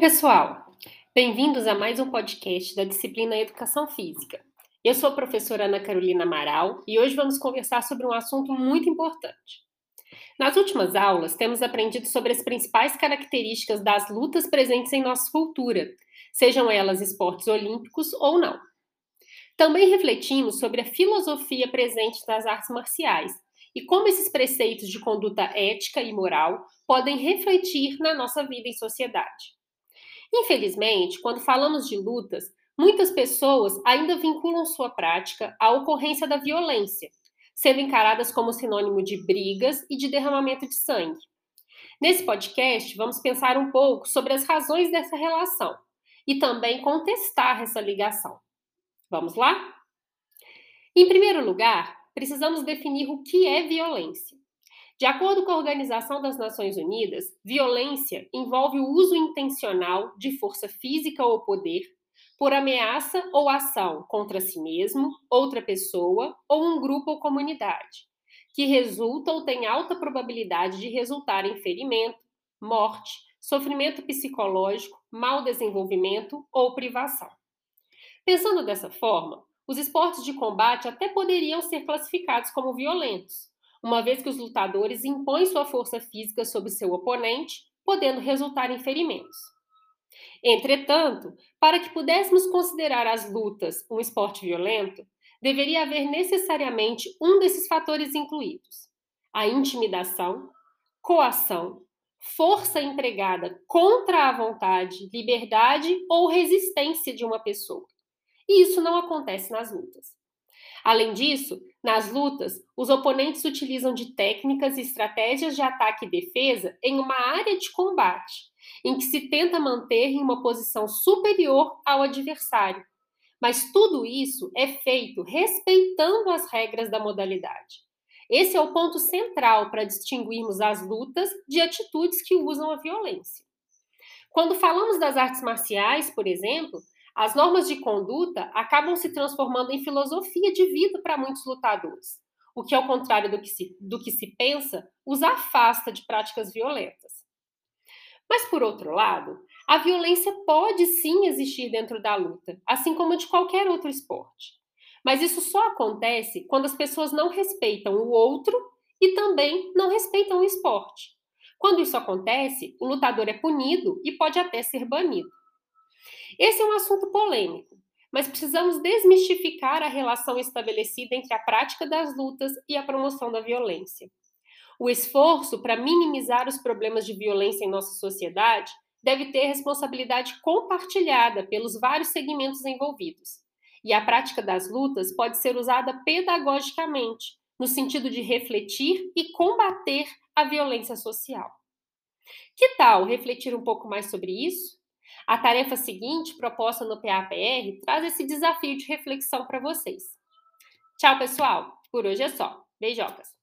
pessoal! Bem-vindos a mais um podcast da disciplina Educação Física. Eu sou a professora Ana Carolina Amaral e hoje vamos conversar sobre um assunto muito importante. Nas últimas aulas, temos aprendido sobre as principais características das lutas presentes em nossa cultura, sejam elas esportes olímpicos ou não. Também refletimos sobre a filosofia presente nas artes marciais e como esses preceitos de conduta ética e moral podem refletir na nossa vida em sociedade. Infelizmente, quando falamos de lutas, muitas pessoas ainda vinculam sua prática à ocorrência da violência, sendo encaradas como sinônimo de brigas e de derramamento de sangue. Nesse podcast, vamos pensar um pouco sobre as razões dessa relação e também contestar essa ligação. Vamos lá? Em primeiro lugar, precisamos definir o que é violência. De acordo com a Organização das Nações Unidas, violência envolve o uso intencional de força física ou poder por ameaça ou ação contra si mesmo, outra pessoa ou um grupo ou comunidade, que resulta ou tem alta probabilidade de resultar em ferimento, morte, sofrimento psicológico, mau desenvolvimento ou privação. Pensando dessa forma, os esportes de combate até poderiam ser classificados como violentos, uma vez que os lutadores impõem sua força física sobre seu oponente, podendo resultar em ferimentos. Entretanto, para que pudéssemos considerar as lutas um esporte violento, deveria haver necessariamente um desses fatores incluídos: a intimidação, coação, força empregada contra a vontade, liberdade ou resistência de uma pessoa. E isso não acontece nas lutas. Além disso, nas lutas, os oponentes utilizam de técnicas e estratégias de ataque e defesa em uma área de combate, em que se tenta manter em uma posição superior ao adversário. Mas tudo isso é feito respeitando as regras da modalidade. Esse é o ponto central para distinguirmos as lutas de atitudes que usam a violência. Quando falamos das artes marciais, por exemplo, as normas de conduta acabam se transformando em filosofia de vida para muitos lutadores, o que, ao contrário do que, se, do que se pensa, os afasta de práticas violentas. Mas, por outro lado, a violência pode sim existir dentro da luta, assim como de qualquer outro esporte. Mas isso só acontece quando as pessoas não respeitam o outro e também não respeitam o esporte. Quando isso acontece, o lutador é punido e pode até ser banido. Esse é um assunto polêmico, mas precisamos desmistificar a relação estabelecida entre a prática das lutas e a promoção da violência. O esforço para minimizar os problemas de violência em nossa sociedade deve ter responsabilidade compartilhada pelos vários segmentos envolvidos. E a prática das lutas pode ser usada pedagogicamente, no sentido de refletir e combater a violência social. Que tal refletir um pouco mais sobre isso? A tarefa seguinte, proposta no PAPR, traz esse desafio de reflexão para vocês. Tchau, pessoal! Por hoje é só. Beijocas!